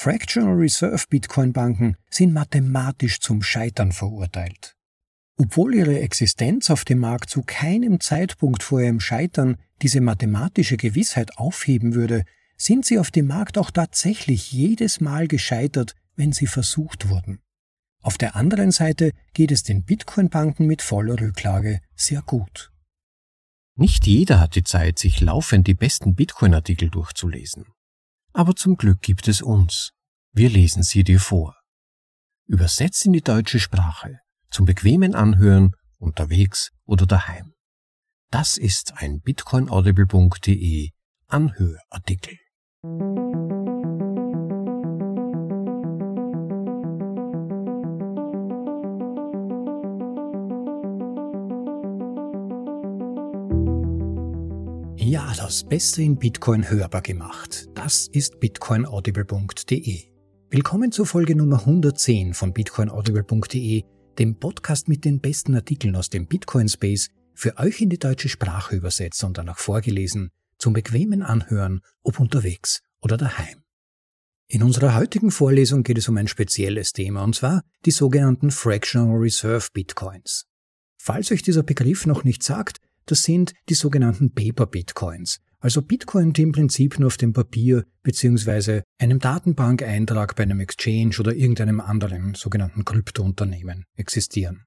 Fractional Reserve Bitcoin Banken sind mathematisch zum Scheitern verurteilt. Obwohl ihre Existenz auf dem Markt zu keinem Zeitpunkt vor ihrem Scheitern diese mathematische Gewissheit aufheben würde, sind sie auf dem Markt auch tatsächlich jedes Mal gescheitert, wenn sie versucht wurden. Auf der anderen Seite geht es den Bitcoin-Banken mit voller Rücklage sehr gut. Nicht jeder hat die Zeit, sich laufend die besten Bitcoin-Artikel durchzulesen. Aber zum Glück gibt es uns. Wir lesen sie dir vor. Übersetzt in die deutsche Sprache, zum bequemen Anhören, unterwegs oder daheim. Das ist ein bitcoinaudible.de Anhörartikel. Das Beste in Bitcoin hörbar gemacht. Das ist bitcoinaudible.de. Willkommen zur Folge Nummer 110 von bitcoinaudible.de, dem Podcast mit den besten Artikeln aus dem Bitcoin Space, für euch in die deutsche Sprache übersetzt und danach vorgelesen, zum bequemen Anhören, ob unterwegs oder daheim. In unserer heutigen Vorlesung geht es um ein spezielles Thema, und zwar die sogenannten Fractional Reserve Bitcoins. Falls euch dieser Begriff noch nicht sagt, das sind die sogenannten Paper Bitcoins, also Bitcoin, die im Prinzip nur auf dem Papier bzw. einem Datenbankeintrag bei einem Exchange oder irgendeinem anderen sogenannten Kryptounternehmen existieren.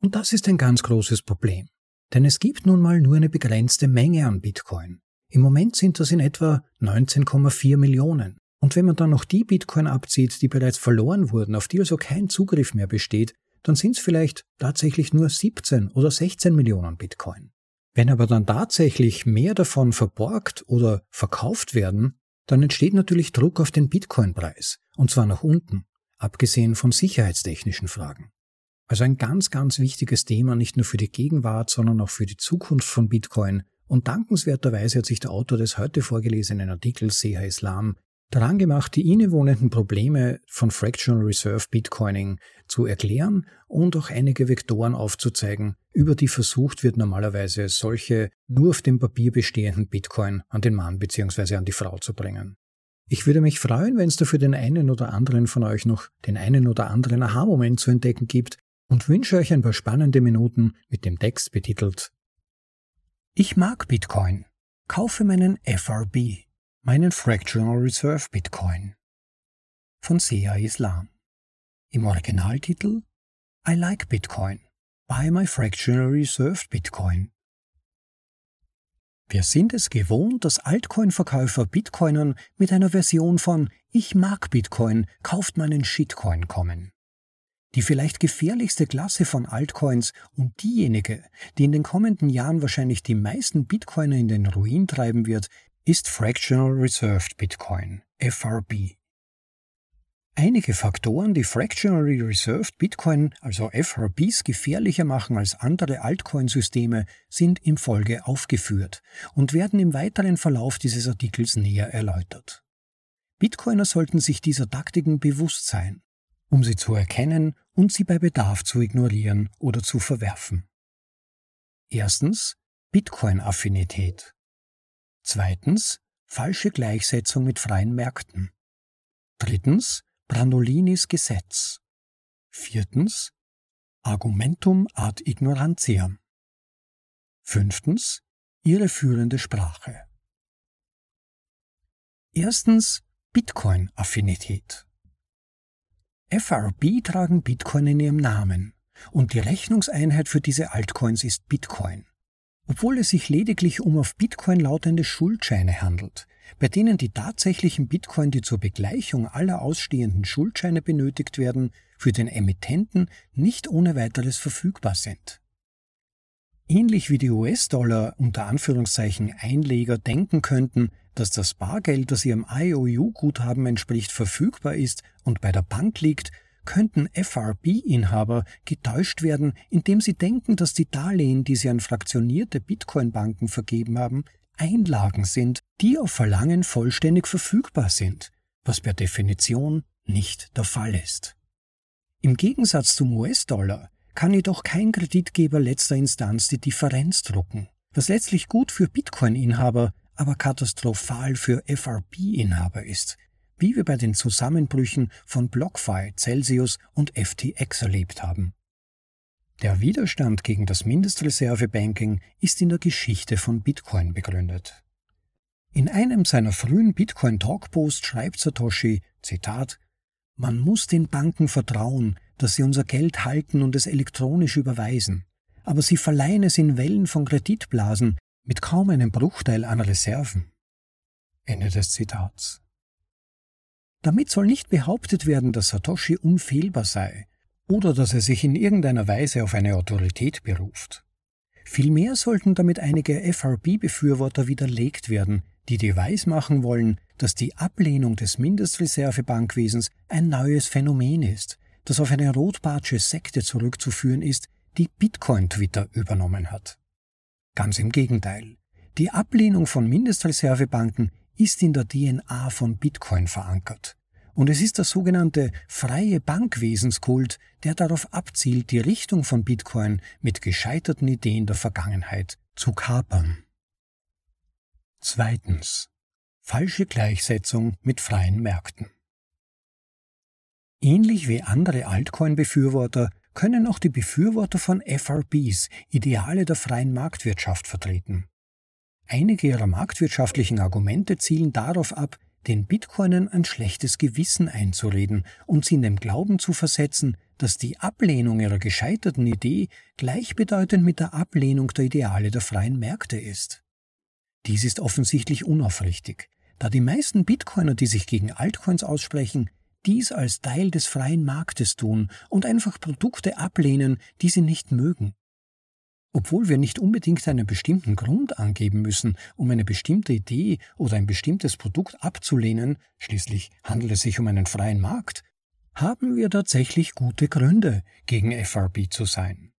Und das ist ein ganz großes Problem. Denn es gibt nun mal nur eine begrenzte Menge an Bitcoin. Im Moment sind das in etwa 19,4 Millionen. Und wenn man dann noch die Bitcoin abzieht, die bereits verloren wurden, auf die also kein Zugriff mehr besteht, dann sind es vielleicht tatsächlich nur 17 oder 16 Millionen Bitcoin. Wenn aber dann tatsächlich mehr davon verborgt oder verkauft werden, dann entsteht natürlich Druck auf den Bitcoin-Preis, und zwar nach unten, abgesehen von sicherheitstechnischen Fragen. Also ein ganz, ganz wichtiges Thema nicht nur für die Gegenwart, sondern auch für die Zukunft von Bitcoin. Und dankenswerterweise hat sich der Autor des heute vorgelesenen Artikels Seha Islam daran gemacht, die innewohnenden Probleme von Fractional Reserve Bitcoining zu erklären und auch einige Vektoren aufzuzeigen, über die versucht wird normalerweise solche nur auf dem Papier bestehenden Bitcoin an den Mann bzw. an die Frau zu bringen. Ich würde mich freuen, wenn es da für den einen oder anderen von euch noch den einen oder anderen Aha-Moment zu entdecken gibt und wünsche euch ein paar spannende Minuten mit dem Text betitelt Ich mag Bitcoin. Kaufe meinen FRB meinen Fractional Reserve Bitcoin von Sea Islam. Im Originaltitel I like Bitcoin. Buy my Fractional Reserve Bitcoin. Wir sind es gewohnt, dass Altcoin-Verkäufer Bitcoinern mit einer Version von Ich mag Bitcoin, kauft meinen Shitcoin kommen. Die vielleicht gefährlichste Klasse von Altcoins und diejenige, die in den kommenden Jahren wahrscheinlich die meisten Bitcoiner in den Ruin treiben wird, ist Fractional Reserved Bitcoin, FRB. Einige Faktoren, die Fractionally Reserved Bitcoin, also FRBs, gefährlicher machen als andere Altcoin-Systeme, sind im Folge aufgeführt und werden im weiteren Verlauf dieses Artikels näher erläutert. Bitcoiner sollten sich dieser Taktiken bewusst sein, um sie zu erkennen und sie bei Bedarf zu ignorieren oder zu verwerfen. Erstens Bitcoin-Affinität. Zweitens falsche Gleichsetzung mit freien Märkten. Drittens Brandolinis Gesetz. Viertens Argumentum ad ignorantiam. Fünftens irreführende Sprache. Erstens Bitcoin-Affinität. FRB tragen Bitcoin in ihrem Namen und die Rechnungseinheit für diese Altcoins ist Bitcoin obwohl es sich lediglich um auf Bitcoin lautende Schuldscheine handelt, bei denen die tatsächlichen Bitcoin, die zur Begleichung aller ausstehenden Schuldscheine benötigt werden, für den Emittenten nicht ohne weiteres verfügbar sind. Ähnlich wie die US-Dollar unter Anführungszeichen Einleger denken könnten, dass das Bargeld, das ihrem IOU-Guthaben entspricht, verfügbar ist und bei der Bank liegt, könnten FRB-Inhaber getäuscht werden, indem sie denken, dass die Darlehen, die sie an fraktionierte Bitcoin-Banken vergeben haben, Einlagen sind, die auf Verlangen vollständig verfügbar sind, was per Definition nicht der Fall ist. Im Gegensatz zum US-Dollar kann jedoch kein Kreditgeber letzter Instanz die Differenz drucken, was letztlich gut für Bitcoin-Inhaber, aber katastrophal für FRB-Inhaber ist, wie wir bei den Zusammenbrüchen von BlockFi, Celsius und FTX erlebt haben. Der Widerstand gegen das Mindestreservebanking ist in der Geschichte von Bitcoin begründet. In einem seiner frühen Bitcoin Talkposts schreibt Satoshi, Zitat, man muss den Banken vertrauen, dass sie unser Geld halten und es elektronisch überweisen, aber sie verleihen es in Wellen von Kreditblasen mit kaum einem Bruchteil an Reserven. Ende des Zitats. Damit soll nicht behauptet werden, dass Satoshi unfehlbar sei oder dass er sich in irgendeiner Weise auf eine Autorität beruft. Vielmehr sollten damit einige FRB-Befürworter widerlegt werden, die dir weismachen wollen, dass die Ablehnung des Mindestreservebankwesens ein neues Phänomen ist, das auf eine rotbartsche Sekte zurückzuführen ist, die Bitcoin-Twitter übernommen hat. Ganz im Gegenteil. Die Ablehnung von Mindestreservebanken ist in der DNA von Bitcoin verankert. Und es ist der sogenannte freie Bankwesenskult, der darauf abzielt, die Richtung von Bitcoin mit gescheiterten Ideen der Vergangenheit zu kapern. Zweitens. Falsche Gleichsetzung mit freien Märkten. Ähnlich wie andere Altcoin-Befürworter können auch die Befürworter von FRBs Ideale der freien Marktwirtschaft vertreten. Einige ihrer marktwirtschaftlichen Argumente zielen darauf ab, den Bitcoinern ein schlechtes Gewissen einzureden und sie in dem Glauben zu versetzen, dass die Ablehnung ihrer gescheiterten Idee gleichbedeutend mit der Ablehnung der Ideale der freien Märkte ist. Dies ist offensichtlich unaufrichtig, da die meisten Bitcoiner, die sich gegen Altcoins aussprechen, dies als Teil des freien Marktes tun und einfach Produkte ablehnen, die sie nicht mögen. Obwohl wir nicht unbedingt einen bestimmten Grund angeben müssen, um eine bestimmte Idee oder ein bestimmtes Produkt abzulehnen, schließlich handelt es sich um einen freien Markt, haben wir tatsächlich gute Gründe, gegen FRB zu sein.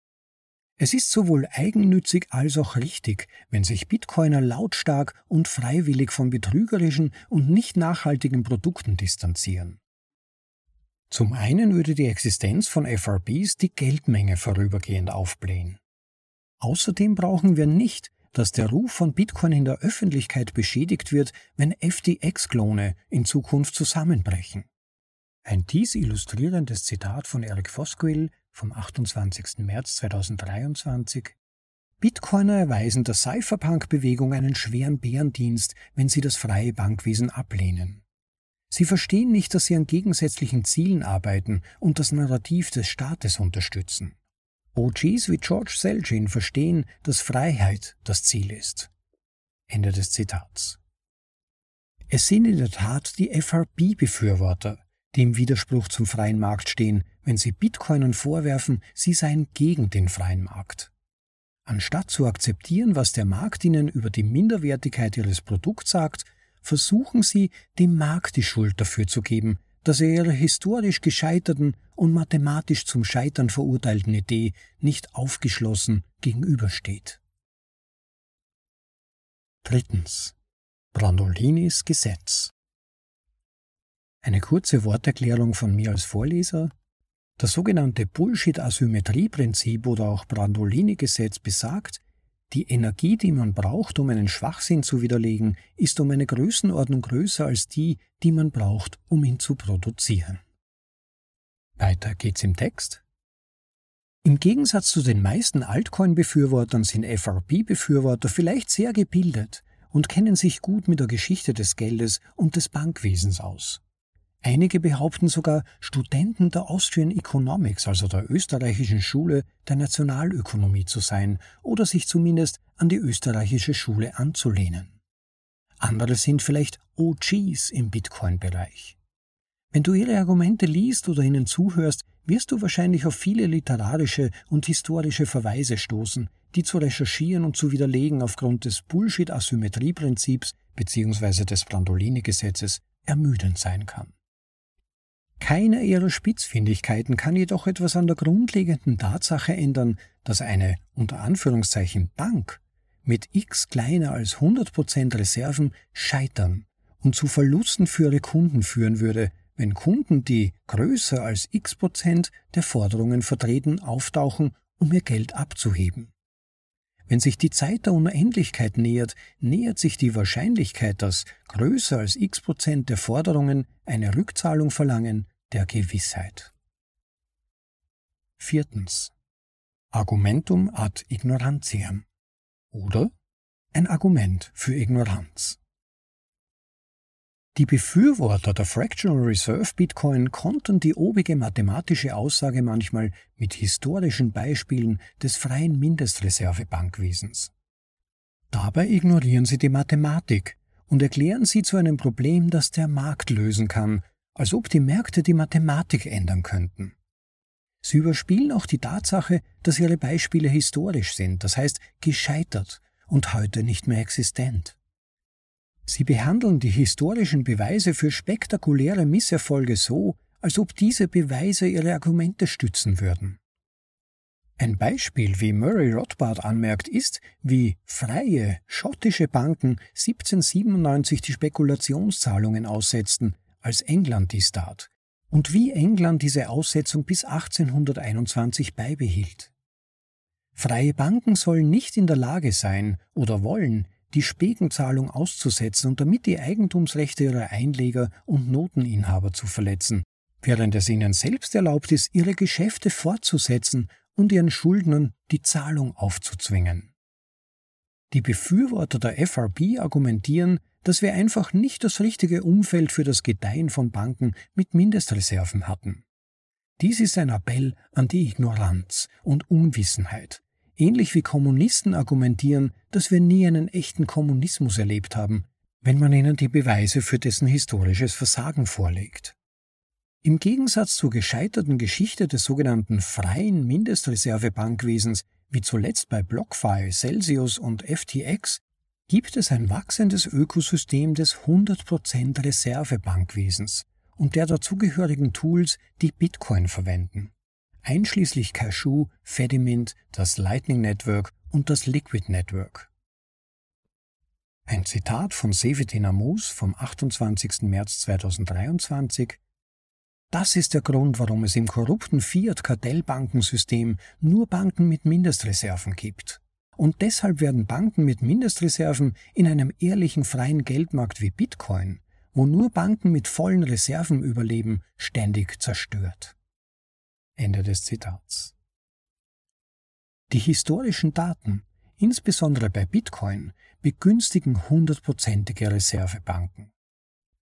Es ist sowohl eigennützig als auch richtig, wenn sich Bitcoiner lautstark und freiwillig von betrügerischen und nicht nachhaltigen Produkten distanzieren. Zum einen würde die Existenz von FRBs die Geldmenge vorübergehend aufblähen. Außerdem brauchen wir nicht, dass der Ruf von Bitcoin in der Öffentlichkeit beschädigt wird, wenn FTX-Klone in Zukunft zusammenbrechen. Ein dies illustrierendes Zitat von Eric Voskuil vom 28. März 2023 Bitcoiner erweisen der Cypherpunk-Bewegung einen schweren Bärendienst, wenn sie das freie Bankwesen ablehnen. Sie verstehen nicht, dass sie an gegensätzlichen Zielen arbeiten und das Narrativ des Staates unterstützen. OGs wie George Selgin verstehen, dass Freiheit das Ziel ist. Ende des Zitats. Es sind in der Tat die FRB-Befürworter, die im Widerspruch zum freien Markt stehen, wenn sie Bitcoinern vorwerfen, sie seien gegen den freien Markt. Anstatt zu akzeptieren, was der Markt ihnen über die Minderwertigkeit ihres Produkts sagt, versuchen sie, dem Markt die Schuld dafür zu geben, dass er ihrer historisch gescheiterten und mathematisch zum Scheitern verurteilten Idee nicht aufgeschlossen gegenübersteht. Drittens. Brandolinis Gesetz. Eine kurze Worterklärung von mir als Vorleser. Das sogenannte Bullshit-Asymmetrie-Prinzip oder auch Brandolini-Gesetz besagt, die Energie, die man braucht, um einen Schwachsinn zu widerlegen, ist um eine Größenordnung größer als die, die man braucht, um ihn zu produzieren. Weiter geht's im Text. Im Gegensatz zu den meisten Altcoin-Befürwortern sind FRB-Befürworter vielleicht sehr gebildet und kennen sich gut mit der Geschichte des Geldes und des Bankwesens aus. Einige behaupten sogar, Studenten der Austrian Economics, also der österreichischen Schule der Nationalökonomie zu sein oder sich zumindest an die österreichische Schule anzulehnen. Andere sind vielleicht OGs im Bitcoin-Bereich. Wenn du ihre Argumente liest oder ihnen zuhörst, wirst du wahrscheinlich auf viele literarische und historische Verweise stoßen, die zu recherchieren und zu widerlegen aufgrund des Bullshit-Asymmetrie-Prinzips bzw. des Brandolini-Gesetzes ermüdend sein kann. Keiner ihrer Spitzfindigkeiten kann jedoch etwas an der grundlegenden Tatsache ändern, dass eine unter Anführungszeichen Bank mit x kleiner als 100% Reserven scheitern und zu Verlusten für ihre Kunden führen würde, wenn Kunden, die größer als x Prozent der Forderungen vertreten, auftauchen, um ihr Geld abzuheben. Wenn sich die Zeit der Unendlichkeit nähert, nähert sich die Wahrscheinlichkeit, dass größer als x Prozent der Forderungen eine Rückzahlung verlangen, der Gewissheit. Viertens. Argumentum ad ignorantiam oder ein Argument für Ignoranz. Die Befürworter der Fractional Reserve Bitcoin konnten die obige mathematische Aussage manchmal mit historischen Beispielen des freien Mindestreservebankwesens. Dabei ignorieren sie die Mathematik und erklären sie zu einem Problem, das der Markt lösen kann, als ob die Märkte die Mathematik ändern könnten. Sie überspielen auch die Tatsache, dass ihre Beispiele historisch sind, das heißt gescheitert und heute nicht mehr existent. Sie behandeln die historischen Beweise für spektakuläre Misserfolge so, als ob diese Beweise ihre Argumente stützen würden. Ein Beispiel, wie Murray Rothbard anmerkt, ist, wie freie schottische Banken 1797 die Spekulationszahlungen aussetzten, als England dies tat, und wie England diese Aussetzung bis 1821 beibehielt. Freie Banken sollen nicht in der Lage sein oder wollen, die Spekenzahlung auszusetzen und damit die Eigentumsrechte ihrer Einleger und Noteninhaber zu verletzen, während es ihnen selbst erlaubt ist, ihre Geschäfte fortzusetzen und ihren Schuldnern die Zahlung aufzuzwingen. Die Befürworter der FRB argumentieren, dass wir einfach nicht das richtige Umfeld für das Gedeihen von Banken mit Mindestreserven hatten. Dies ist ein Appell an die Ignoranz und Unwissenheit, ähnlich wie Kommunisten argumentieren, dass wir nie einen echten Kommunismus erlebt haben, wenn man ihnen die Beweise für dessen historisches Versagen vorlegt. Im Gegensatz zur gescheiterten Geschichte des sogenannten freien Mindestreservebankwesens, wie zuletzt bei BlockFi, Celsius und FTX, gibt es ein wachsendes Ökosystem des 100% Reservebankwesens und der dazugehörigen Tools, die Bitcoin verwenden einschließlich Cashew, Fedimint, das Lightning Network und das Liquid Network. Ein Zitat von Sevetin Amus vom 28. März 2023 Das ist der Grund, warum es im korrupten Fiat-Kartellbankensystem nur Banken mit Mindestreserven gibt. Und deshalb werden Banken mit Mindestreserven in einem ehrlichen freien Geldmarkt wie Bitcoin, wo nur Banken mit vollen Reserven überleben, ständig zerstört. Ende des Zitats. Die historischen Daten, insbesondere bei Bitcoin, begünstigen hundertprozentige Reservebanken.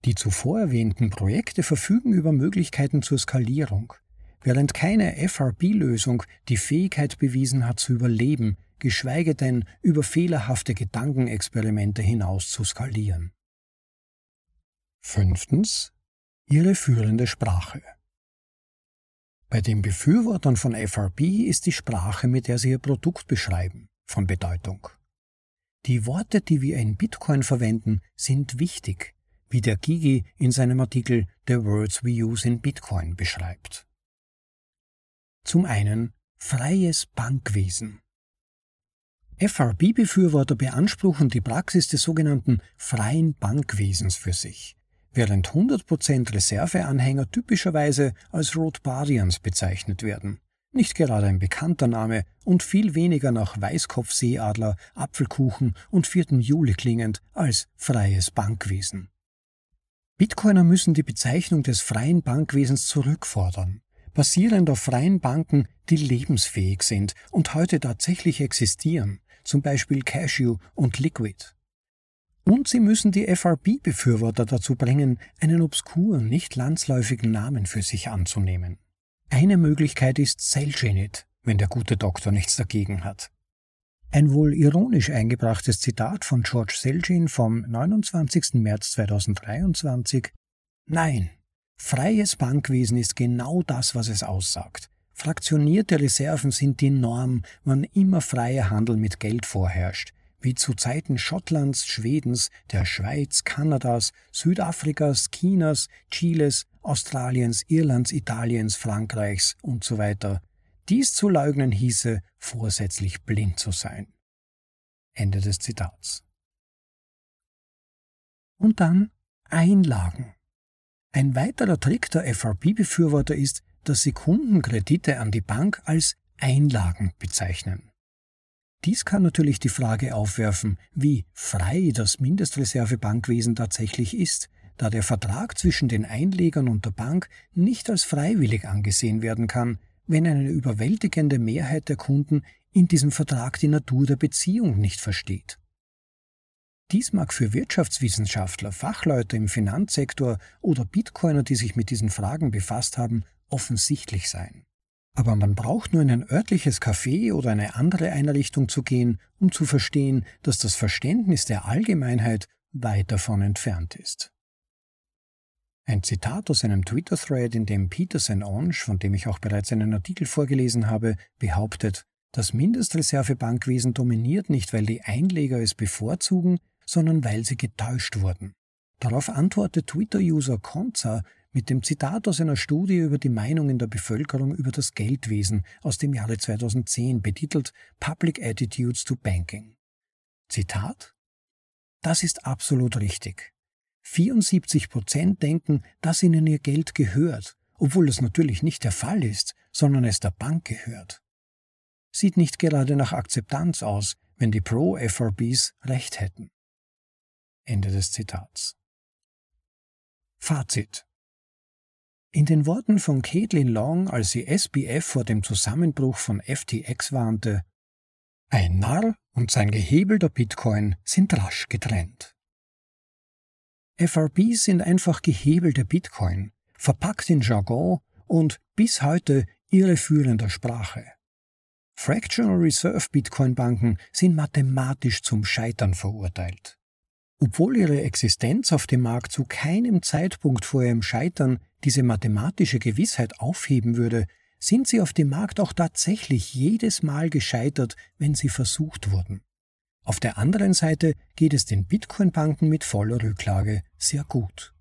Die zuvor erwähnten Projekte verfügen über Möglichkeiten zur Skalierung, während keine FRB-Lösung die Fähigkeit bewiesen hat zu überleben, geschweige denn über fehlerhafte Gedankenexperimente hinaus zu skalieren. Fünftens. Ihre führende Sprache. Bei den Befürwortern von FRB ist die Sprache, mit der sie ihr Produkt beschreiben, von Bedeutung. Die Worte, die wir in Bitcoin verwenden, sind wichtig, wie der Gigi in seinem Artikel The Words We Use in Bitcoin beschreibt. Zum einen freies Bankwesen. FRB-Befürworter beanspruchen die Praxis des sogenannten freien Bankwesens für sich während 100% Reserveanhänger typischerweise als Rothbarians bezeichnet werden. Nicht gerade ein bekannter Name und viel weniger nach Weißkopfseeadler, Apfelkuchen und 4. Juli klingend als freies Bankwesen. Bitcoiner müssen die Bezeichnung des freien Bankwesens zurückfordern, basierend auf freien Banken, die lebensfähig sind und heute tatsächlich existieren, zum Beispiel Cashew und Liquid. Und sie müssen die FRB-Befürworter dazu bringen, einen obskuren, nicht landsläufigen Namen für sich anzunehmen. Eine Möglichkeit ist Selgenit, wenn der gute Doktor nichts dagegen hat. Ein wohl ironisch eingebrachtes Zitat von George Selgin vom 29. März 2023 Nein, freies Bankwesen ist genau das, was es aussagt. Fraktionierte Reserven sind die Norm, wann immer freier Handel mit Geld vorherrscht wie zu Zeiten Schottlands, Schwedens, der Schweiz, Kanadas, Südafrikas, Chinas, Chiles, Australiens, Irlands, Italiens, Frankreichs und so. Dies zu leugnen hieße, vorsätzlich blind zu sein. Ende des Zitats. Und dann Einlagen. Ein weiterer Trick der FRP-Befürworter ist, dass sie Kundenkredite an die Bank als Einlagen bezeichnen. Dies kann natürlich die Frage aufwerfen, wie frei das Mindestreservebankwesen tatsächlich ist, da der Vertrag zwischen den Einlegern und der Bank nicht als freiwillig angesehen werden kann, wenn eine überwältigende Mehrheit der Kunden in diesem Vertrag die Natur der Beziehung nicht versteht. Dies mag für Wirtschaftswissenschaftler, Fachleute im Finanzsektor oder Bitcoiner, die sich mit diesen Fragen befasst haben, offensichtlich sein. Aber man braucht nur in ein örtliches Café oder eine andere Einrichtung zu gehen, um zu verstehen, dass das Verständnis der Allgemeinheit weit davon entfernt ist. Ein Zitat aus einem Twitter-Thread, in dem Peter St. Onge, von dem ich auch bereits einen Artikel vorgelesen habe, behauptet, das Mindestreservebankwesen dominiert nicht, weil die Einleger es bevorzugen, sondern weil sie getäuscht wurden. Darauf antwortet Twitter-User Konza mit dem Zitat aus einer Studie über die Meinungen der Bevölkerung über das Geldwesen aus dem Jahre 2010 betitelt Public Attitudes to Banking. Zitat Das ist absolut richtig. 74 Prozent denken, dass ihnen ihr Geld gehört, obwohl das natürlich nicht der Fall ist, sondern es der Bank gehört. Sieht nicht gerade nach Akzeptanz aus, wenn die Pro-FRBs recht hätten. Ende des Zitats. Fazit. In den Worten von Caitlin Long, als sie SBF vor dem Zusammenbruch von FTX warnte, ein Narr und sein gehebelter Bitcoin sind rasch getrennt. FRBs sind einfach gehebelte Bitcoin, verpackt in Jargon und bis heute irreführender Sprache. Fractional Reserve Bitcoin Banken sind mathematisch zum Scheitern verurteilt. Obwohl ihre Existenz auf dem Markt zu keinem Zeitpunkt vor ihrem Scheitern diese mathematische Gewissheit aufheben würde, sind sie auf dem Markt auch tatsächlich jedes Mal gescheitert, wenn sie versucht wurden. Auf der anderen Seite geht es den Bitcoin-Banken mit voller Rücklage sehr gut.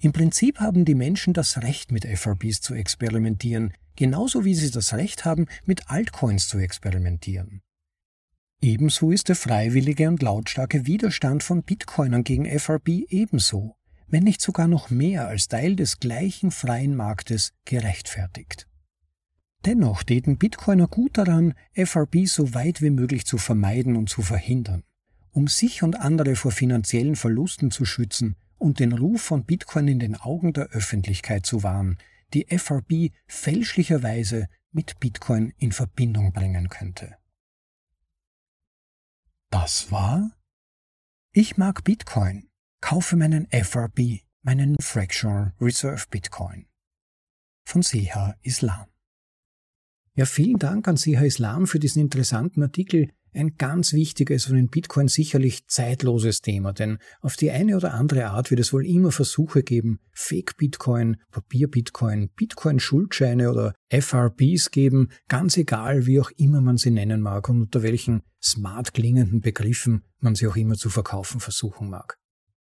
Im Prinzip haben die Menschen das Recht, mit FRBs zu experimentieren, genauso wie sie das Recht haben, mit Altcoins zu experimentieren. Ebenso ist der freiwillige und lautstarke Widerstand von Bitcoinern gegen FRB ebenso, wenn nicht sogar noch mehr als Teil des gleichen freien Marktes gerechtfertigt. Dennoch täten Bitcoiner gut daran, FRB so weit wie möglich zu vermeiden und zu verhindern, um sich und andere vor finanziellen Verlusten zu schützen und den Ruf von Bitcoin in den Augen der Öffentlichkeit zu wahren, die FRB fälschlicherweise mit Bitcoin in Verbindung bringen könnte. Das war Ich mag Bitcoin, kaufe meinen FRB, meinen Fractional Reserve Bitcoin von Seha Islam. Ja, vielen Dank an Siha Islam für diesen interessanten Artikel. Ein ganz wichtiges und in Bitcoin sicherlich zeitloses Thema, denn auf die eine oder andere Art wird es wohl immer Versuche geben, Fake-Bitcoin, Papier-Bitcoin, Bitcoin-Schuldscheine oder FRBs geben, ganz egal, wie auch immer man sie nennen mag und unter welchen smart klingenden Begriffen man sie auch immer zu verkaufen versuchen mag.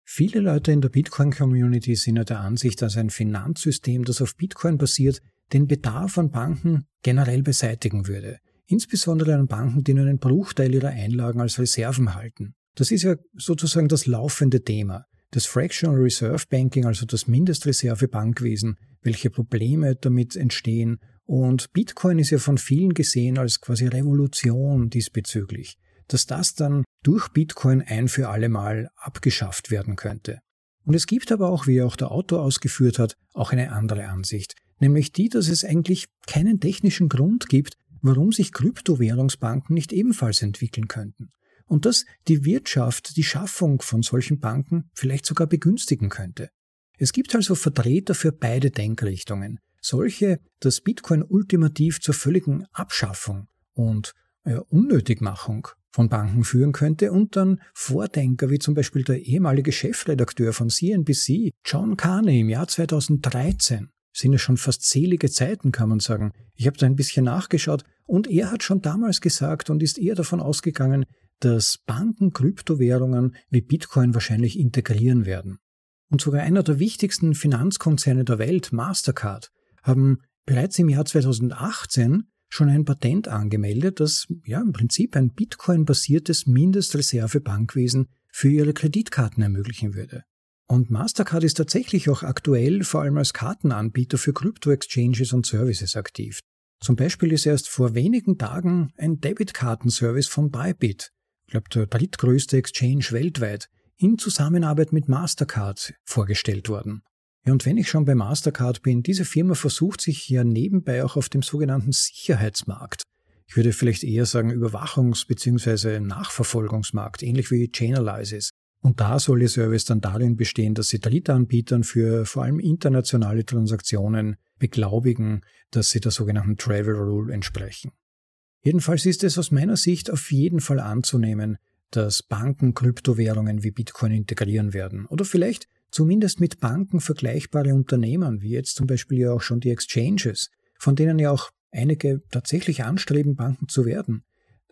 Viele Leute in der Bitcoin-Community sind ja der Ansicht, dass ein Finanzsystem, das auf Bitcoin basiert, den Bedarf an Banken generell beseitigen würde. Insbesondere an Banken, die nur einen Bruchteil ihrer Einlagen als Reserven halten. Das ist ja sozusagen das laufende Thema. Das Fractional Reserve Banking, also das Mindestreserve-Bankwesen, welche Probleme damit entstehen. Und Bitcoin ist ja von vielen gesehen als quasi Revolution diesbezüglich. Dass das dann durch Bitcoin ein für alle Mal abgeschafft werden könnte. Und es gibt aber auch, wie auch der Autor ausgeführt hat, auch eine andere Ansicht nämlich die, dass es eigentlich keinen technischen Grund gibt, warum sich Kryptowährungsbanken nicht ebenfalls entwickeln könnten. Und dass die Wirtschaft die Schaffung von solchen Banken vielleicht sogar begünstigen könnte. Es gibt also Vertreter für beide Denkrichtungen. Solche, dass Bitcoin ultimativ zur völligen Abschaffung und äh, Unnötigmachung von Banken führen könnte und dann Vordenker wie zum Beispiel der ehemalige Chefredakteur von CNBC, John Carney im Jahr 2013, sind ja schon fast selige Zeiten, kann man sagen. Ich habe da ein bisschen nachgeschaut und er hat schon damals gesagt und ist eher davon ausgegangen, dass Banken Kryptowährungen wie Bitcoin wahrscheinlich integrieren werden. Und sogar einer der wichtigsten Finanzkonzerne der Welt, Mastercard, haben bereits im Jahr 2018 schon ein Patent angemeldet, das ja im Prinzip ein Bitcoin-basiertes Mindestreserve-Bankwesen für ihre Kreditkarten ermöglichen würde. Und Mastercard ist tatsächlich auch aktuell vor allem als Kartenanbieter für Crypto-Exchanges und Services aktiv. Zum Beispiel ist erst vor wenigen Tagen ein Debitkartenservice von Bybit, ich glaube der drittgrößte Exchange weltweit, in Zusammenarbeit mit Mastercard vorgestellt worden. Ja, und wenn ich schon bei Mastercard bin, diese Firma versucht sich ja nebenbei auch auf dem sogenannten Sicherheitsmarkt, ich würde vielleicht eher sagen Überwachungs- bzw. Nachverfolgungsmarkt, ähnlich wie Chainalysis. Und da soll ihr Service dann darin bestehen, dass sie Drittanbietern für vor allem internationale Transaktionen beglaubigen, dass sie der sogenannten Travel Rule entsprechen. Jedenfalls ist es aus meiner Sicht auf jeden Fall anzunehmen, dass Banken Kryptowährungen wie Bitcoin integrieren werden oder vielleicht zumindest mit Banken vergleichbare Unternehmen, wie jetzt zum Beispiel ja auch schon die Exchanges, von denen ja auch einige tatsächlich anstreben, Banken zu werden,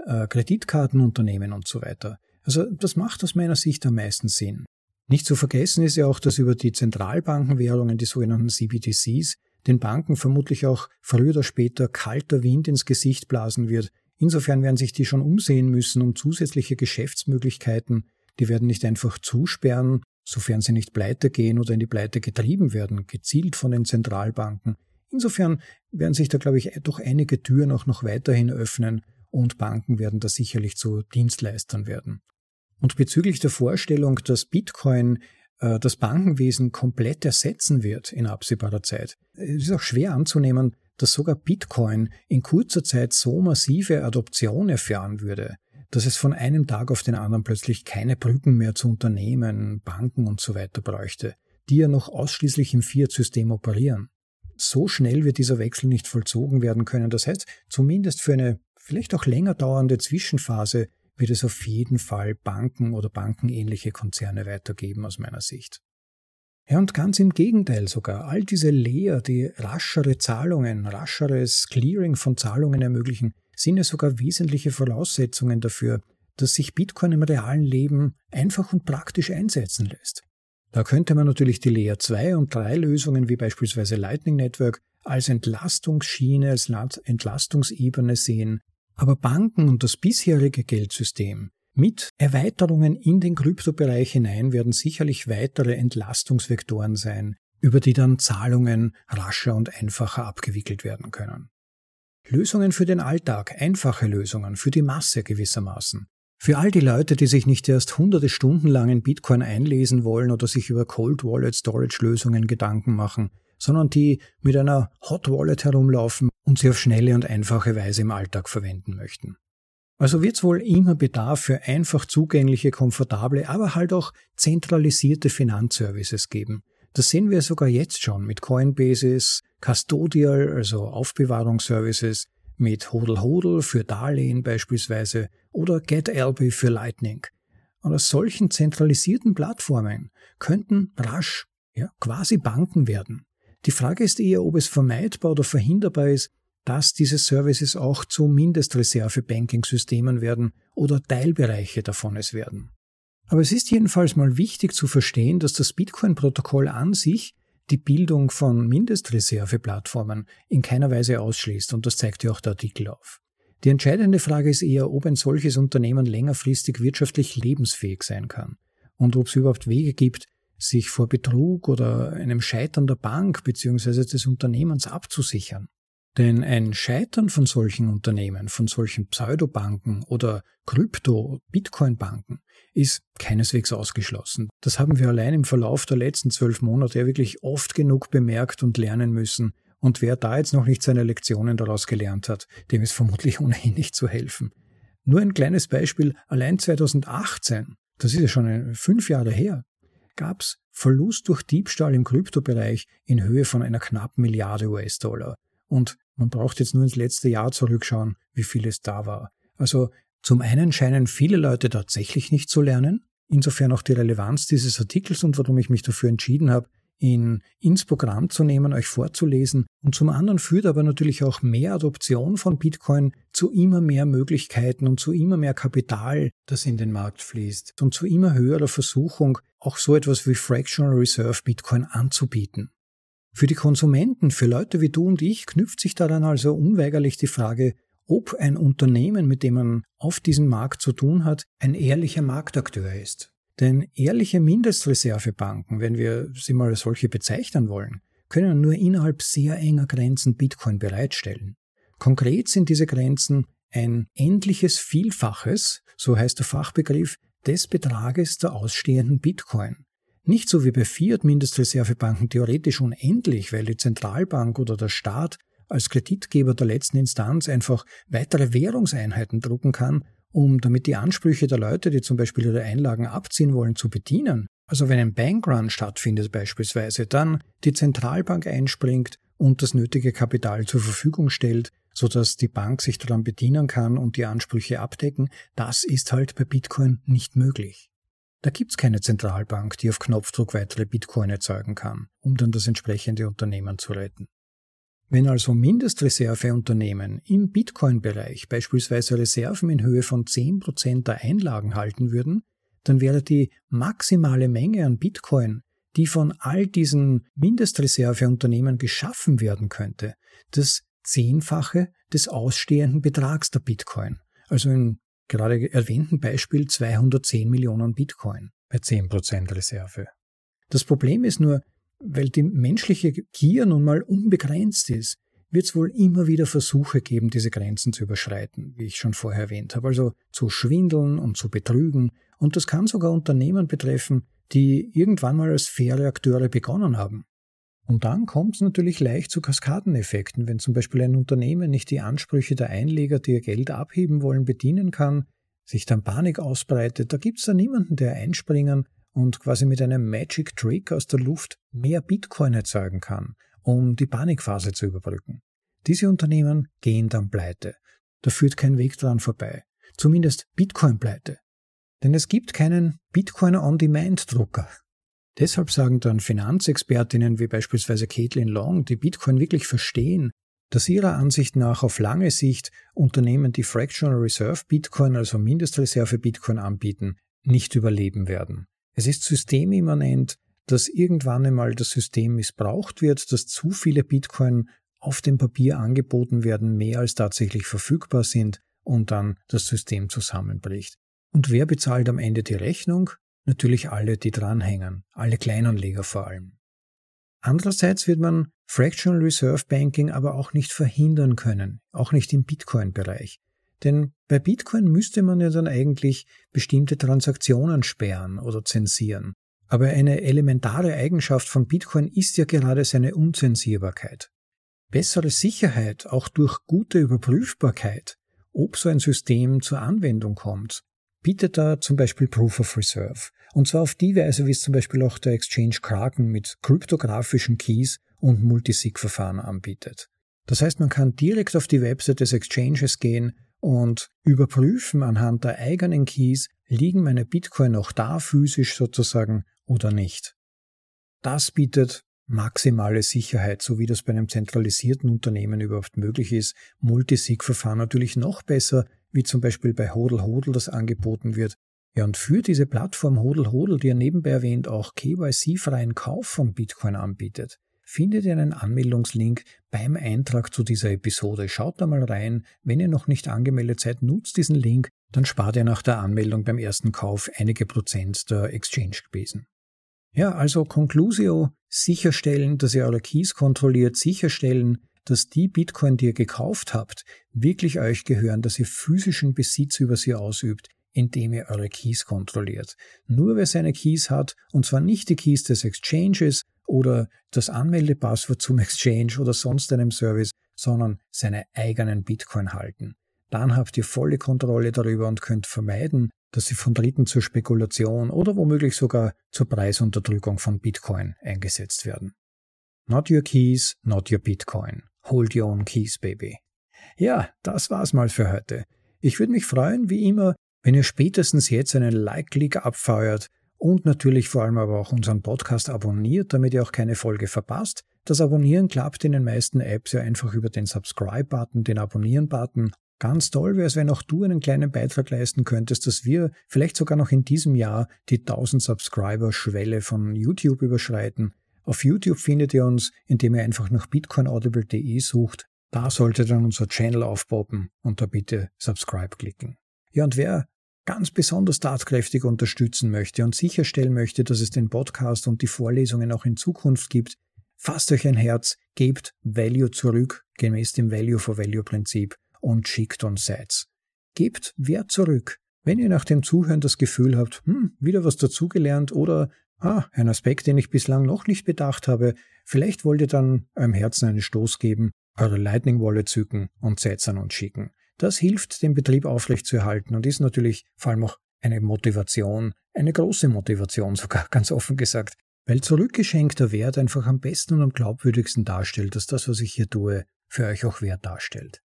äh, Kreditkartenunternehmen und so weiter. Also das macht aus meiner Sicht am meisten Sinn. Nicht zu vergessen ist ja auch, dass über die Zentralbankenwährungen, die sogenannten CBDCs, den Banken vermutlich auch früher oder später kalter Wind ins Gesicht blasen wird. Insofern werden sich die schon umsehen müssen, um zusätzliche Geschäftsmöglichkeiten, die werden nicht einfach zusperren, sofern sie nicht pleite gehen oder in die Pleite getrieben werden, gezielt von den Zentralbanken. Insofern werden sich da, glaube ich, doch einige Türen auch noch weiterhin öffnen und Banken werden da sicherlich zu Dienstleistern werden. Und bezüglich der Vorstellung, dass Bitcoin äh, das Bankenwesen komplett ersetzen wird in absehbarer Zeit, es ist auch schwer anzunehmen, dass sogar Bitcoin in kurzer Zeit so massive Adoption erfahren würde, dass es von einem Tag auf den anderen plötzlich keine Brücken mehr zu Unternehmen, Banken und so weiter bräuchte, die ja noch ausschließlich im Fiat-System operieren. So schnell wird dieser Wechsel nicht vollzogen werden können. Das heißt, zumindest für eine vielleicht auch länger dauernde Zwischenphase wird es auf jeden Fall Banken oder bankenähnliche Konzerne weitergeben aus meiner Sicht. Ja, und ganz im Gegenteil sogar. All diese Layer, die raschere Zahlungen, rascheres Clearing von Zahlungen ermöglichen, sind ja sogar wesentliche Voraussetzungen dafür, dass sich Bitcoin im realen Leben einfach und praktisch einsetzen lässt. Da könnte man natürlich die Layer 2 und 3 Lösungen wie beispielsweise Lightning Network als Entlastungsschiene, als Entlastungsebene sehen, aber Banken und das bisherige Geldsystem mit Erweiterungen in den Kryptobereich hinein werden sicherlich weitere Entlastungsvektoren sein, über die dann Zahlungen rascher und einfacher abgewickelt werden können. Lösungen für den Alltag, einfache Lösungen, für die Masse gewissermaßen. Für all die Leute, die sich nicht erst hunderte Stunden lang in Bitcoin einlesen wollen oder sich über Cold Wallet Storage Lösungen Gedanken machen, sondern die mit einer Hot Wallet herumlaufen und sie auf schnelle und einfache Weise im Alltag verwenden möchten. Also wird es wohl immer Bedarf für einfach zugängliche, komfortable, aber halt auch zentralisierte Finanzservices geben. Das sehen wir sogar jetzt schon mit Coinbases, Custodial, also Aufbewahrungsservices, mit Hodel Hodel für Darlehen beispielsweise oder GetLB für Lightning. Und aus solchen zentralisierten Plattformen könnten rasch ja, quasi Banken werden. Die Frage ist eher, ob es vermeidbar oder verhinderbar ist, dass diese Services auch zu Mindestreserve-Banking-Systemen werden oder Teilbereiche davon es werden. Aber es ist jedenfalls mal wichtig zu verstehen, dass das Bitcoin-Protokoll an sich die Bildung von Mindestreserve-Plattformen in keiner Weise ausschließt und das zeigt ja auch der Artikel auf. Die entscheidende Frage ist eher, ob ein solches Unternehmen längerfristig wirtschaftlich lebensfähig sein kann und ob es überhaupt Wege gibt, sich vor Betrug oder einem Scheitern der Bank bzw. des Unternehmens abzusichern. Denn ein Scheitern von solchen Unternehmen, von solchen Pseudobanken oder Krypto-Bitcoin-Banken ist keineswegs ausgeschlossen. Das haben wir allein im Verlauf der letzten zwölf Monate ja wirklich oft genug bemerkt und lernen müssen. Und wer da jetzt noch nicht seine Lektionen daraus gelernt hat, dem ist vermutlich ohnehin nicht zu helfen. Nur ein kleines Beispiel, allein 2018, das ist ja schon fünf Jahre her, gab es Verlust durch Diebstahl im Kryptobereich in Höhe von einer knappen Milliarde US-Dollar. Und man braucht jetzt nur ins letzte Jahr zurückschauen, wie viel es da war. Also zum einen scheinen viele Leute tatsächlich nicht zu lernen, insofern auch die Relevanz dieses Artikels und warum ich mich dafür entschieden habe, ihn ins Programm zu nehmen, euch vorzulesen. Und zum anderen führt aber natürlich auch mehr Adoption von Bitcoin zu immer mehr Möglichkeiten und zu immer mehr Kapital, das in den Markt fließt und zu immer höherer Versuchung, auch so etwas wie Fractional Reserve Bitcoin anzubieten. Für die Konsumenten, für Leute wie du und ich, knüpft sich daran also unweigerlich die Frage, ob ein Unternehmen, mit dem man auf diesem Markt zu tun hat, ein ehrlicher Marktakteur ist. Denn ehrliche Mindestreservebanken, wenn wir sie mal als solche bezeichnen wollen, können nur innerhalb sehr enger Grenzen Bitcoin bereitstellen. Konkret sind diese Grenzen ein endliches Vielfaches, so heißt der Fachbegriff, des Betrages der ausstehenden Bitcoin. Nicht so wie bei Fiat-Mindestreservebanken theoretisch unendlich, weil die Zentralbank oder der Staat als Kreditgeber der letzten Instanz einfach weitere Währungseinheiten drucken kann, um damit die Ansprüche der Leute, die zum Beispiel ihre Einlagen abziehen wollen, zu bedienen. Also wenn ein Bankrun stattfindet beispielsweise, dann die Zentralbank einspringt und das nötige Kapital zur Verfügung stellt, sodass die Bank sich daran bedienen kann und die Ansprüche abdecken, das ist halt bei Bitcoin nicht möglich. Da gibt's keine Zentralbank, die auf Knopfdruck weitere Bitcoin erzeugen kann, um dann das entsprechende Unternehmen zu retten. Wenn also Mindestreserveunternehmen im Bitcoin-Bereich beispielsweise Reserven in Höhe von 10% der Einlagen halten würden, dann wäre die maximale Menge an Bitcoin, die von all diesen Mindestreserveunternehmen geschaffen werden könnte, das Zehnfache des ausstehenden Betrags der Bitcoin. Also im gerade erwähnten Beispiel 210 Millionen Bitcoin bei 10% Reserve. Das Problem ist nur, weil die menschliche Gier nun mal unbegrenzt ist, wird es wohl immer wieder Versuche geben, diese Grenzen zu überschreiten, wie ich schon vorher erwähnt habe, also zu schwindeln und zu betrügen. Und das kann sogar Unternehmen betreffen, die irgendwann mal als faire Akteure begonnen haben. Und dann kommt es natürlich leicht zu Kaskadeneffekten, wenn zum Beispiel ein Unternehmen nicht die Ansprüche der Einleger, die ihr Geld abheben wollen, bedienen kann, sich dann Panik ausbreitet, da gibt es da niemanden, der einspringen und quasi mit einem Magic Trick aus der Luft mehr Bitcoin erzeugen kann, um die Panikphase zu überbrücken. Diese Unternehmen gehen dann pleite. Da führt kein Weg dran vorbei. Zumindest Bitcoin-Pleite. Denn es gibt keinen Bitcoin-on-Demand-Drucker. Deshalb sagen dann Finanzexpertinnen wie beispielsweise Caitlin Long, die Bitcoin wirklich verstehen, dass ihrer Ansicht nach auf lange Sicht Unternehmen, die Fractional Reserve Bitcoin, also Mindestreserve Bitcoin anbieten, nicht überleben werden. Es ist systemimmanent, dass irgendwann einmal das System missbraucht wird, dass zu viele Bitcoin auf dem Papier angeboten werden, mehr als tatsächlich verfügbar sind und dann das System zusammenbricht. Und wer bezahlt am Ende die Rechnung? Natürlich alle, die dranhängen, alle Kleinanleger vor allem. Andererseits wird man Fractional Reserve Banking aber auch nicht verhindern können, auch nicht im Bitcoin-Bereich. Denn bei Bitcoin müsste man ja dann eigentlich bestimmte Transaktionen sperren oder zensieren. Aber eine elementare Eigenschaft von Bitcoin ist ja gerade seine Unzensierbarkeit. Bessere Sicherheit, auch durch gute Überprüfbarkeit, ob so ein System zur Anwendung kommt, bietet da zum Beispiel Proof of Reserve. Und zwar auf die Weise, wie es zum Beispiel auch der Exchange Kraken mit kryptografischen Keys und Multisig-Verfahren anbietet. Das heißt, man kann direkt auf die Website des Exchanges gehen und überprüfen anhand der eigenen Keys, liegen meine Bitcoin noch da physisch sozusagen oder nicht. Das bietet maximale Sicherheit, so wie das bei einem zentralisierten Unternehmen überhaupt möglich ist. Multisig-Verfahren natürlich noch besser, wie zum Beispiel bei Hodel Hodel das angeboten wird. Ja, und für diese Plattform Hodel Hodel, die ja nebenbei erwähnt auch KYC-freien Kauf von Bitcoin anbietet, findet ihr einen Anmeldungslink beim Eintrag zu dieser Episode. Schaut da mal rein. Wenn ihr noch nicht angemeldet seid, nutzt diesen Link, dann spart ihr nach der Anmeldung beim ersten Kauf einige Prozent der Exchange-Gebesen. Ja, also Conclusio, sicherstellen, dass ihr eure Keys kontrolliert, sicherstellen, dass die Bitcoin, die ihr gekauft habt, wirklich euch gehören, dass ihr physischen Besitz über sie ausübt, indem ihr eure Keys kontrolliert. Nur wer seine Keys hat, und zwar nicht die Keys des Exchanges oder das Anmeldepasswort zum Exchange oder sonst einem Service, sondern seine eigenen Bitcoin halten. Dann habt ihr volle Kontrolle darüber und könnt vermeiden, dass sie von Dritten zur Spekulation oder womöglich sogar zur Preisunterdrückung von Bitcoin eingesetzt werden. Not your keys, not your Bitcoin. Hold your own keys, baby. Ja, das war's mal für heute. Ich würde mich freuen, wie immer, wenn ihr spätestens jetzt einen Like-Click abfeuert und natürlich vor allem aber auch unseren Podcast abonniert, damit ihr auch keine Folge verpasst. Das Abonnieren klappt in den meisten Apps ja einfach über den Subscribe-Button, den Abonnieren-Button. Ganz toll wäre es, wenn auch du einen kleinen Beitrag leisten könntest, dass wir vielleicht sogar noch in diesem Jahr die 1000 Subscriber-Schwelle von YouTube überschreiten. Auf YouTube findet ihr uns, indem ihr einfach nach bitcoinaudible.de sucht. Da sollte dann unser Channel aufpoppen und da bitte Subscribe klicken. Ja, und wer ganz besonders tatkräftig unterstützen möchte und sicherstellen möchte, dass es den Podcast und die Vorlesungen auch in Zukunft gibt, fasst euch ein Herz, gebt Value zurück, gemäß dem Value-for-Value-Prinzip und schickt uns Sites. Gebt Wert zurück. Wenn ihr nach dem Zuhören das Gefühl habt, hm, wieder was dazugelernt oder ah, ein Aspekt, den ich bislang noch nicht bedacht habe, vielleicht wollt ihr dann eurem Herzen einen Stoß geben, eure Lightning Wallet zücken und Sets an uns schicken. Das hilft, den Betrieb aufrechtzuerhalten und ist natürlich vor allem auch eine Motivation, eine große Motivation sogar, ganz offen gesagt, weil zurückgeschenkter Wert einfach am besten und am glaubwürdigsten darstellt, dass das, was ich hier tue, für euch auch Wert darstellt.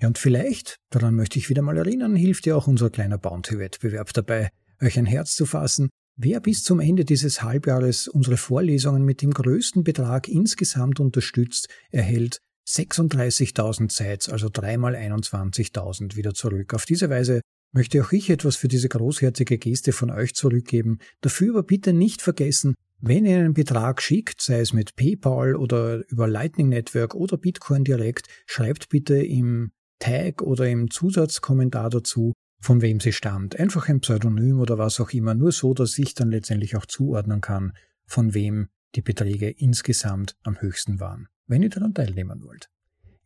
Ja, und vielleicht, daran möchte ich wieder mal erinnern, hilft ja auch unser kleiner Bounty-Wettbewerb dabei, euch ein Herz zu fassen. Wer bis zum Ende dieses Halbjahres unsere Vorlesungen mit dem größten Betrag insgesamt unterstützt, erhält 36.000 Sites, also dreimal 21.000 wieder zurück. Auf diese Weise möchte auch ich etwas für diese großherzige Geste von euch zurückgeben. Dafür aber bitte nicht vergessen, wenn ihr einen Betrag schickt, sei es mit PayPal oder über Lightning Network oder Bitcoin direkt, schreibt bitte im Tag oder im Zusatzkommentar dazu, von wem sie stammt. Einfach ein Pseudonym oder was auch immer, nur so, dass ich dann letztendlich auch zuordnen kann, von wem die Beträge insgesamt am höchsten waren wenn ihr daran teilnehmen wollt.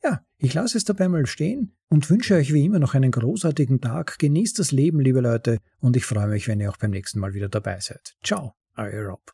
Ja, ich lasse es dabei mal stehen und wünsche euch wie immer noch einen großartigen Tag. Genießt das Leben, liebe Leute, und ich freue mich, wenn ihr auch beim nächsten Mal wieder dabei seid. Ciao, euer Rob.